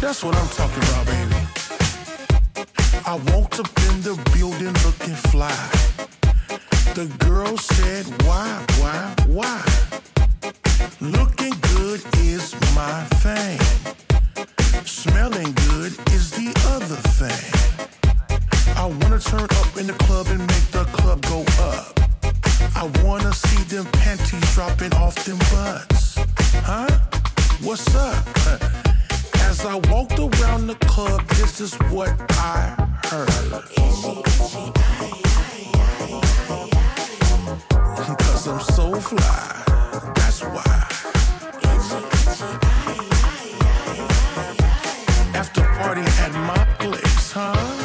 That's what I'm talking about, baby. I walked up in the building looking fly. The girl said, Why, why, why? Looking good is my thing. Smelling good is the other thing. I wanna turn up in the club and make the club go up. I wanna see them panties dropping off them butts. Huh? What's up? As I walked around the club, this is what I heard. Cause I'm so fly, that's why. After party at my place, huh?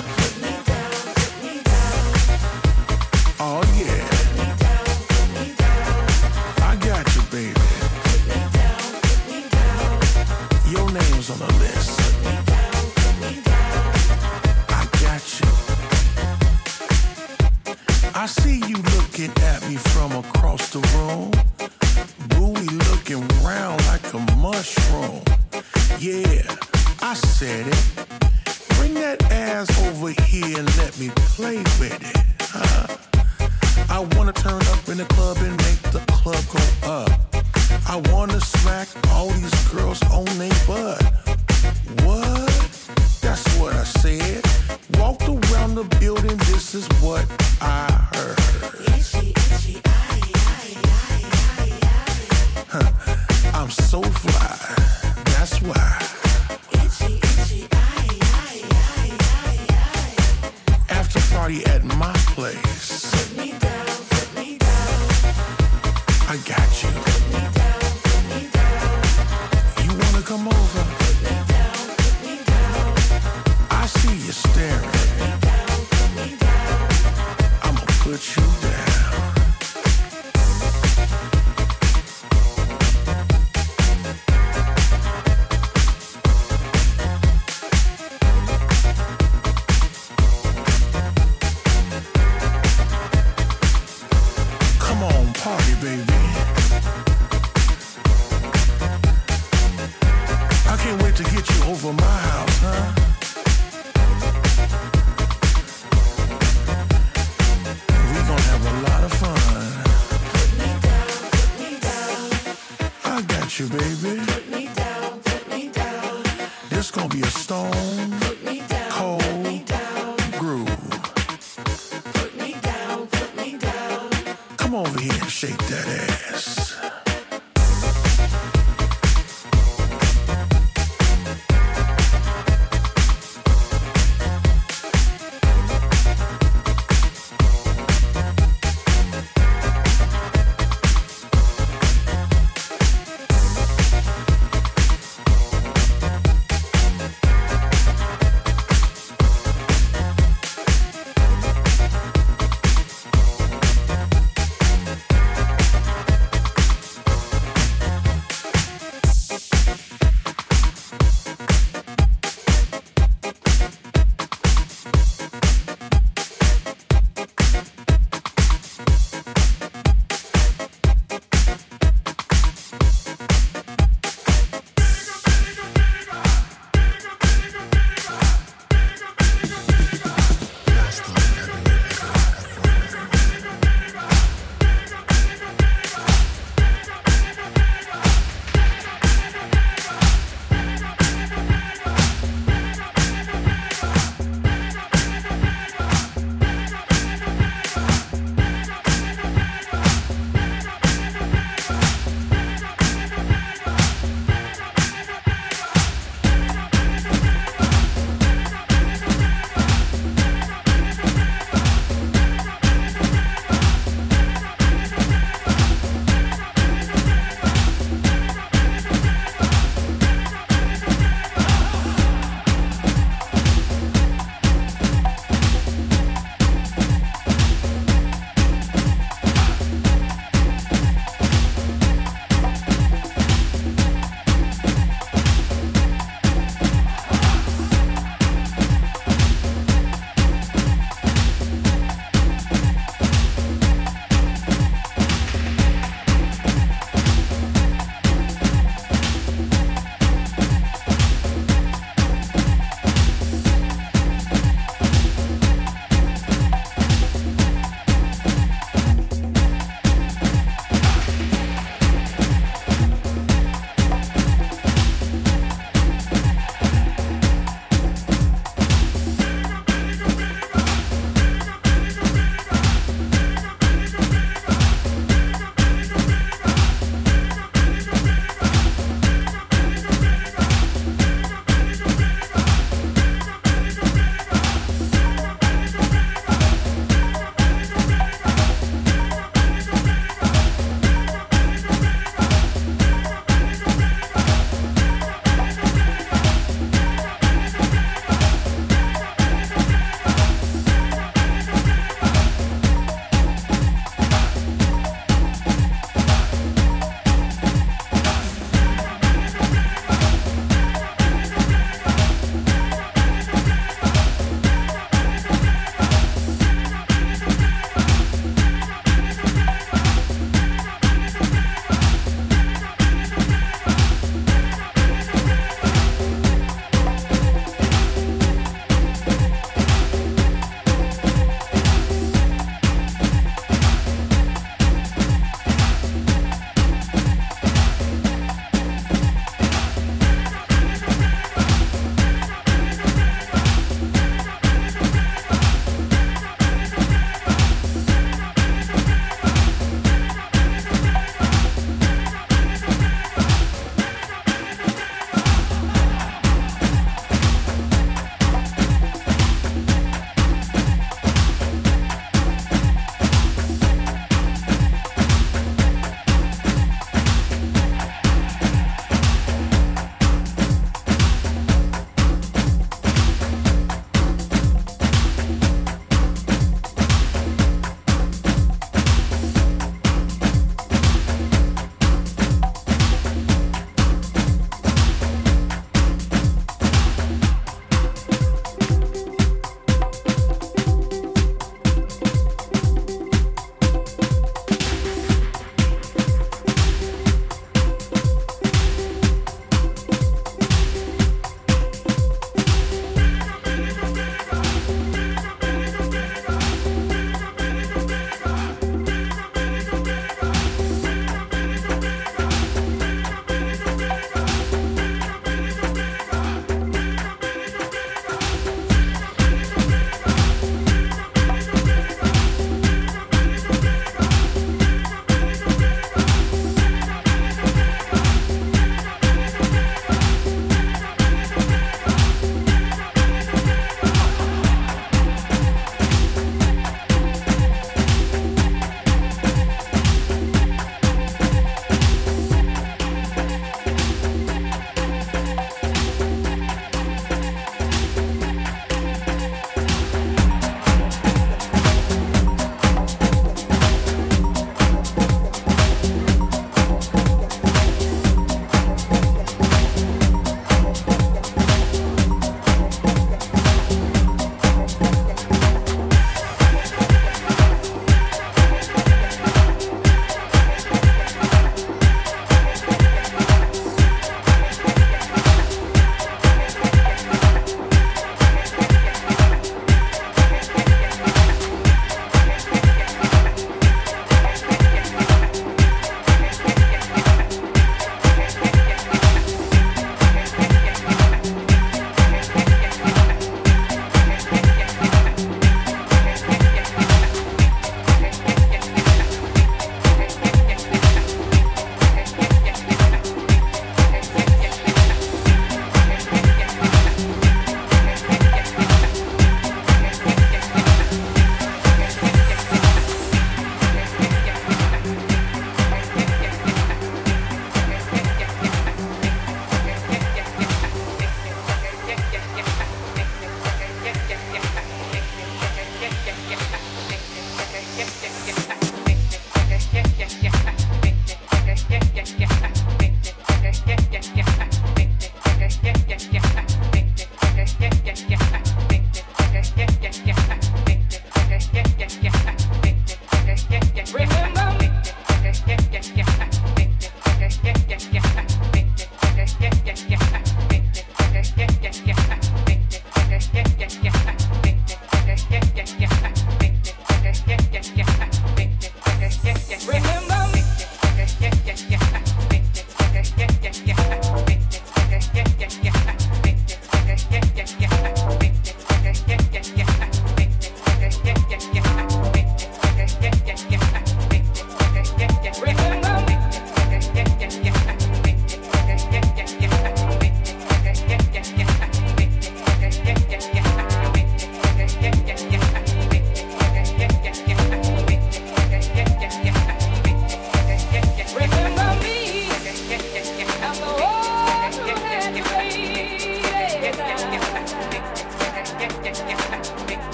At my place. I got. You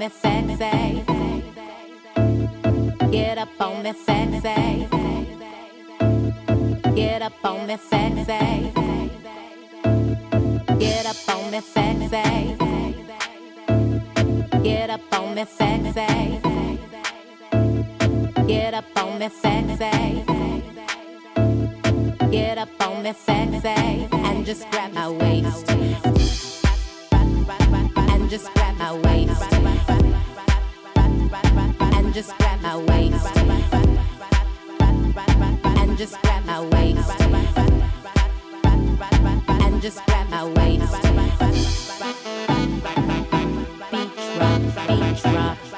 me sexy. Get up on me sexy. Get up on me sexy. Get up on me sexy. Get up on me sexy. Get up on me sexy. Get up on me sexy and just grab my waist. And just grab my waist. Just grab my waist. And just grab my waist. And just grab my waist. Beach rock, beach rock.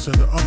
So the